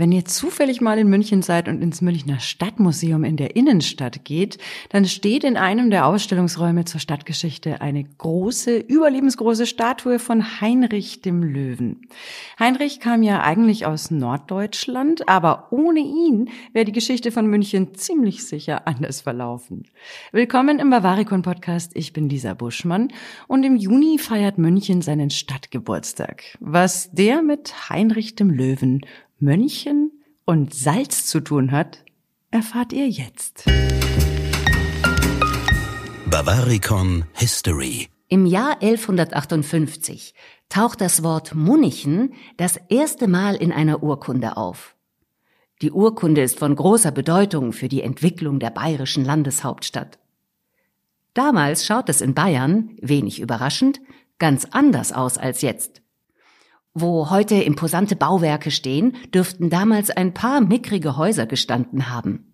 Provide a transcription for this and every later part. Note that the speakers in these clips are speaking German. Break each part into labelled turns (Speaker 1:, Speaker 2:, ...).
Speaker 1: Wenn ihr zufällig mal in München seid und ins Münchner Stadtmuseum in der Innenstadt geht, dann steht in einem der Ausstellungsräume zur Stadtgeschichte eine große, überlebensgroße Statue von Heinrich dem Löwen. Heinrich kam ja eigentlich aus Norddeutschland, aber ohne ihn wäre die Geschichte von München ziemlich sicher anders verlaufen. Willkommen im Bavaricon Podcast. Ich bin Lisa Buschmann und im Juni feiert München seinen Stadtgeburtstag. Was der mit Heinrich dem Löwen Mönchen und Salz zu tun hat, erfahrt ihr jetzt.
Speaker 2: Bavaricon History
Speaker 3: Im Jahr 1158 taucht das Wort Munichen das erste Mal in einer Urkunde auf. Die Urkunde ist von großer Bedeutung für die Entwicklung der bayerischen Landeshauptstadt. Damals schaut es in Bayern, wenig überraschend, ganz anders aus als jetzt. Wo heute imposante Bauwerke stehen, dürften damals ein paar mickrige Häuser gestanden haben.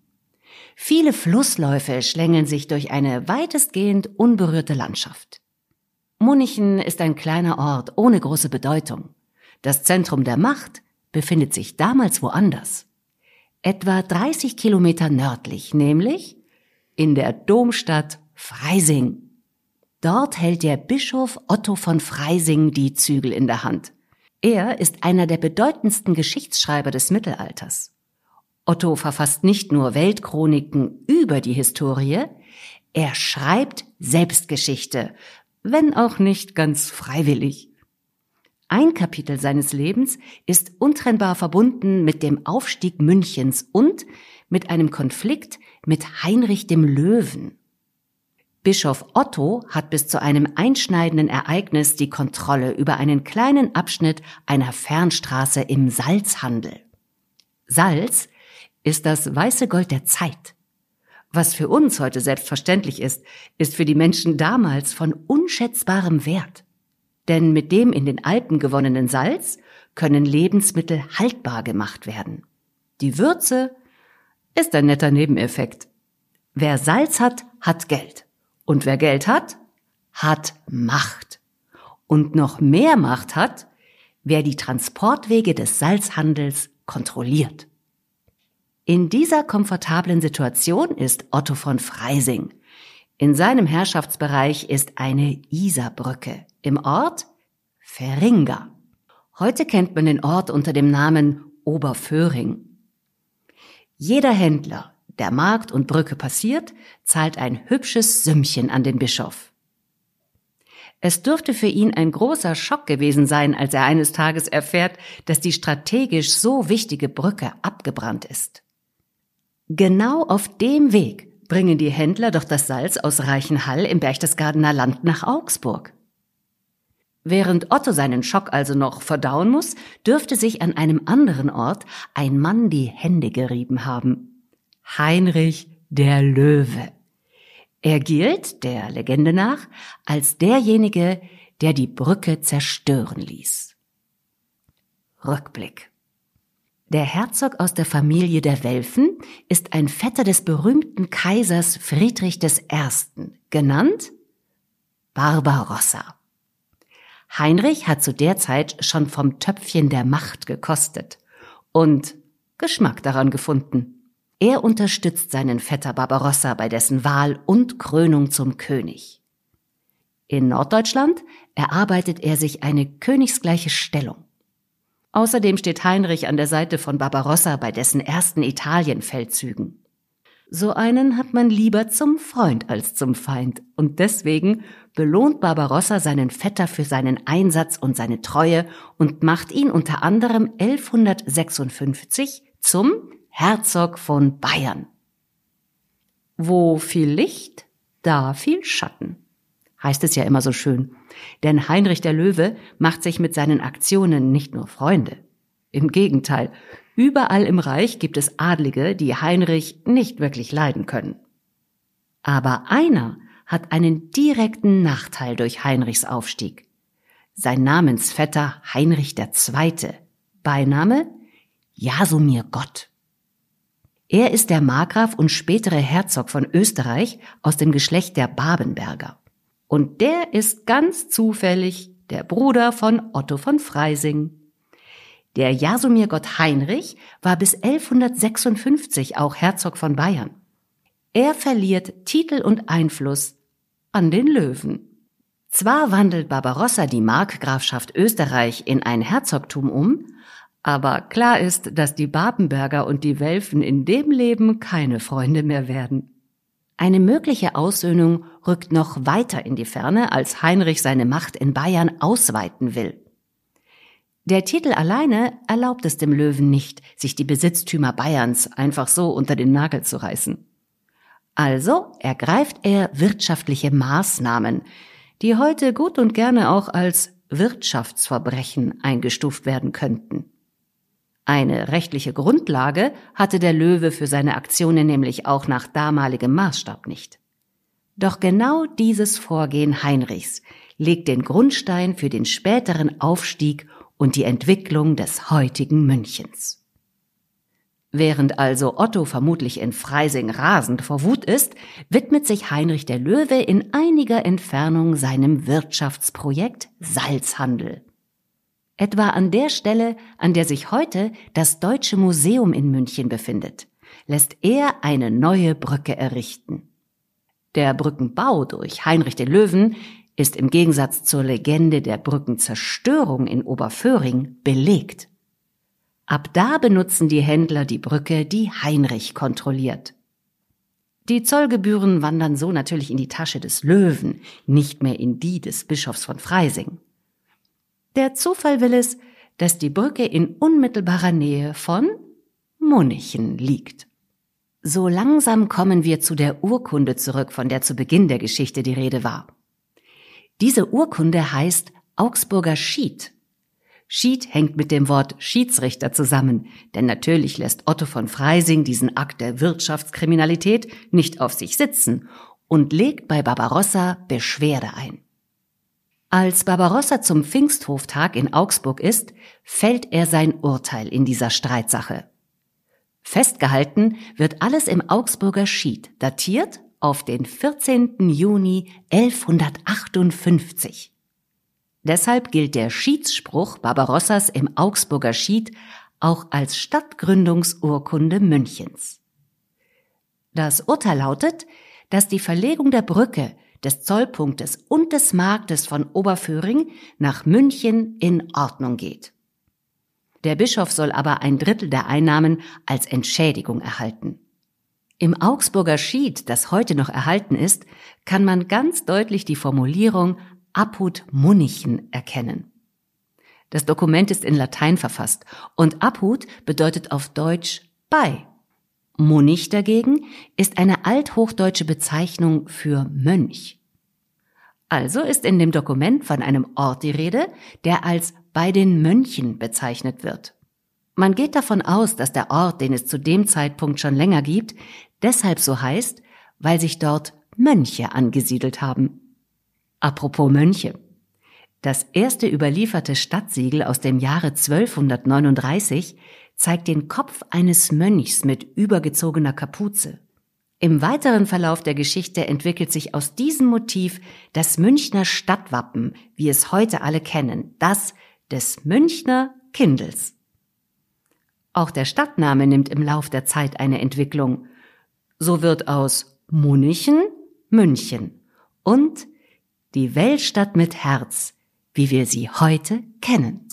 Speaker 3: Viele Flussläufe schlängeln sich durch eine weitestgehend unberührte Landschaft. Munichen ist ein kleiner Ort ohne große Bedeutung. Das Zentrum der Macht befindet sich damals woanders. Etwa 30 Kilometer nördlich, nämlich in der Domstadt Freising. Dort hält der Bischof Otto von Freising die Zügel in der Hand. Er ist einer der bedeutendsten Geschichtsschreiber des Mittelalters. Otto verfasst nicht nur Weltchroniken über die Historie, er schreibt Selbstgeschichte, wenn auch nicht ganz freiwillig. Ein Kapitel seines Lebens ist untrennbar verbunden mit dem Aufstieg Münchens und mit einem Konflikt mit Heinrich dem Löwen. Bischof Otto hat bis zu einem einschneidenden Ereignis die Kontrolle über einen kleinen Abschnitt einer Fernstraße im Salzhandel. Salz ist das weiße Gold der Zeit. Was für uns heute selbstverständlich ist, ist für die Menschen damals von unschätzbarem Wert. Denn mit dem in den Alpen gewonnenen Salz können Lebensmittel haltbar gemacht werden. Die Würze ist ein netter Nebeneffekt. Wer Salz hat, hat Geld. Und wer Geld hat, hat Macht. Und noch mehr Macht hat, wer die Transportwege des Salzhandels kontrolliert. In dieser komfortablen Situation ist Otto von Freising. In seinem Herrschaftsbereich ist eine Isarbrücke. Im Ort Feringa. Heute kennt man den Ort unter dem Namen Oberföhring. Jeder Händler, der Markt und Brücke passiert, zahlt ein hübsches Sümmchen an den Bischof. Es dürfte für ihn ein großer Schock gewesen sein, als er eines Tages erfährt, dass die strategisch so wichtige Brücke abgebrannt ist. Genau auf dem Weg bringen die Händler doch das Salz aus Reichenhall im Berchtesgadener Land nach Augsburg. Während Otto seinen Schock also noch verdauen muss, dürfte sich an einem anderen Ort ein Mann die Hände gerieben haben. Heinrich der Löwe. Er gilt, der Legende nach, als derjenige, der die Brücke zerstören ließ. Rückblick. Der Herzog aus der Familie der Welfen ist ein Vetter des berühmten Kaisers Friedrich I., genannt Barbarossa. Heinrich hat zu der Zeit schon vom Töpfchen der Macht gekostet und Geschmack daran gefunden. Er unterstützt seinen Vetter Barbarossa bei dessen Wahl und Krönung zum König. In Norddeutschland erarbeitet er sich eine königsgleiche Stellung. Außerdem steht Heinrich an der Seite von Barbarossa bei dessen ersten Italienfeldzügen. So einen hat man lieber zum Freund als zum Feind, und deswegen belohnt Barbarossa seinen Vetter für seinen Einsatz und seine Treue und macht ihn unter anderem 1156 zum Herzog von Bayern. Wo viel Licht, da viel Schatten, heißt es ja immer so schön. Denn Heinrich der Löwe macht sich mit seinen Aktionen nicht nur Freunde. Im Gegenteil, überall im Reich gibt es Adlige, die Heinrich nicht wirklich leiden können. Aber einer hat einen direkten Nachteil durch Heinrichs Aufstieg. Sein Namensvetter Heinrich II. Beiname Jasomir Gott. Er ist der Markgraf und spätere Herzog von Österreich aus dem Geschlecht der Babenberger. Und der ist ganz zufällig der Bruder von Otto von Freising. Der Jasomirgott Heinrich war bis 1156 auch Herzog von Bayern. Er verliert Titel und Einfluss an den Löwen. Zwar wandelt Barbarossa die Markgrafschaft Österreich in ein Herzogtum um, aber klar ist, dass die Babenberger und die Welfen in dem Leben keine Freunde mehr werden. Eine mögliche Aussöhnung rückt noch weiter in die Ferne, als Heinrich seine Macht in Bayern ausweiten will. Der Titel alleine erlaubt es dem Löwen nicht, sich die Besitztümer Bayerns einfach so unter den Nagel zu reißen. Also ergreift er wirtschaftliche Maßnahmen, die heute gut und gerne auch als Wirtschaftsverbrechen eingestuft werden könnten. Eine rechtliche Grundlage hatte der Löwe für seine Aktionen nämlich auch nach damaligem Maßstab nicht. Doch genau dieses Vorgehen Heinrichs legt den Grundstein für den späteren Aufstieg und die Entwicklung des heutigen Münchens. Während also Otto vermutlich in Freising rasend vor Wut ist, widmet sich Heinrich der Löwe in einiger Entfernung seinem Wirtschaftsprojekt Salzhandel. Etwa an der Stelle, an der sich heute das Deutsche Museum in München befindet, lässt er eine neue Brücke errichten. Der Brückenbau durch Heinrich den Löwen ist im Gegensatz zur Legende der Brückenzerstörung in Oberföhring belegt. Ab da benutzen die Händler die Brücke, die Heinrich kontrolliert. Die Zollgebühren wandern so natürlich in die Tasche des Löwen, nicht mehr in die des Bischofs von Freising. Der Zufall will es, dass die Brücke in unmittelbarer Nähe von Munichen liegt. So langsam kommen wir zu der Urkunde zurück, von der zu Beginn der Geschichte die Rede war. Diese Urkunde heißt Augsburger Schied Schied hängt mit dem Wort Schiedsrichter zusammen, denn natürlich lässt Otto von Freising diesen Akt der Wirtschaftskriminalität nicht auf sich sitzen und legt bei Barbarossa Beschwerde ein. Als Barbarossa zum Pfingsthoftag in Augsburg ist, fällt er sein Urteil in dieser Streitsache. Festgehalten wird alles im Augsburger Schied, datiert auf den 14. Juni 1158. Deshalb gilt der Schiedsspruch Barbarossas im Augsburger Schied auch als Stadtgründungsurkunde Münchens. Das Urteil lautet, dass die Verlegung der Brücke, des Zollpunktes und des Marktes von Oberföhring nach München in Ordnung geht. Der Bischof soll aber ein Drittel der Einnahmen als Entschädigung erhalten. Im Augsburger Schied, das heute noch erhalten ist, kann man ganz deutlich die Formulierung Apud Munichen erkennen. Das Dokument ist in Latein verfasst und Apud bedeutet auf Deutsch bei. Munich dagegen ist eine althochdeutsche Bezeichnung für Mönch. Also ist in dem Dokument von einem Ort die Rede, der als bei den Mönchen bezeichnet wird. Man geht davon aus, dass der Ort, den es zu dem Zeitpunkt schon länger gibt, deshalb so heißt, weil sich dort Mönche angesiedelt haben. Apropos Mönche. Das erste überlieferte Stadtsiegel aus dem Jahre 1239 zeigt den Kopf eines Mönchs mit übergezogener Kapuze. Im weiteren Verlauf der Geschichte entwickelt sich aus diesem Motiv das Münchner Stadtwappen, wie es heute alle kennen, das des Münchner Kindels. Auch der Stadtname nimmt im Lauf der Zeit eine Entwicklung. So wird aus Munichen München und die Weltstadt mit Herz, wie wir sie heute kennen.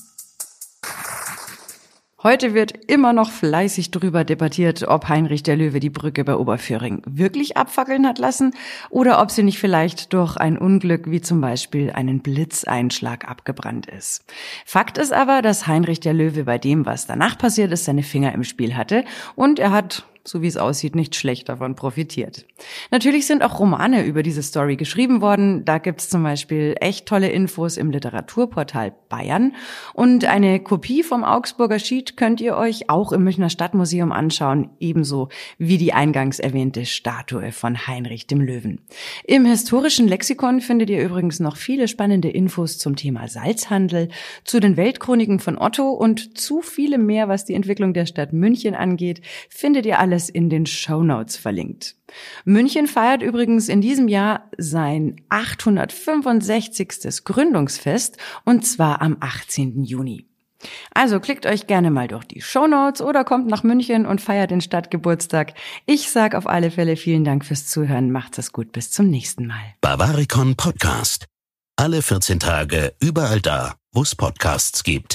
Speaker 1: Heute wird immer noch fleißig darüber debattiert, ob Heinrich der Löwe die Brücke bei Oberföhring wirklich abfackeln hat lassen oder ob sie nicht vielleicht durch ein Unglück wie zum Beispiel einen Blitzeinschlag abgebrannt ist. Fakt ist aber, dass Heinrich der Löwe bei dem, was danach passiert ist, seine Finger im Spiel hatte und er hat so wie es aussieht, nicht schlecht davon profitiert. Natürlich sind auch Romane über diese Story geschrieben worden. Da gibt's zum Beispiel echt tolle Infos im Literaturportal Bayern. Und eine Kopie vom Augsburger Schied könnt ihr euch auch im Münchner Stadtmuseum anschauen, ebenso wie die eingangs erwähnte Statue von Heinrich dem Löwen. Im historischen Lexikon findet ihr übrigens noch viele spannende Infos zum Thema Salzhandel, zu den Weltchroniken von Otto und zu vielem mehr, was die Entwicklung der Stadt München angeht, findet ihr alle alles in den Show Notes verlinkt. München feiert übrigens in diesem Jahr sein 865. Gründungsfest und zwar am 18. Juni. Also klickt euch gerne mal durch die Shownotes oder kommt nach München und feiert den Stadtgeburtstag. Ich sag auf alle Fälle vielen Dank fürs Zuhören. Macht's es gut. Bis zum nächsten Mal.
Speaker 2: Bavaricon Podcast. Alle 14 Tage überall da, wo es Podcasts gibt.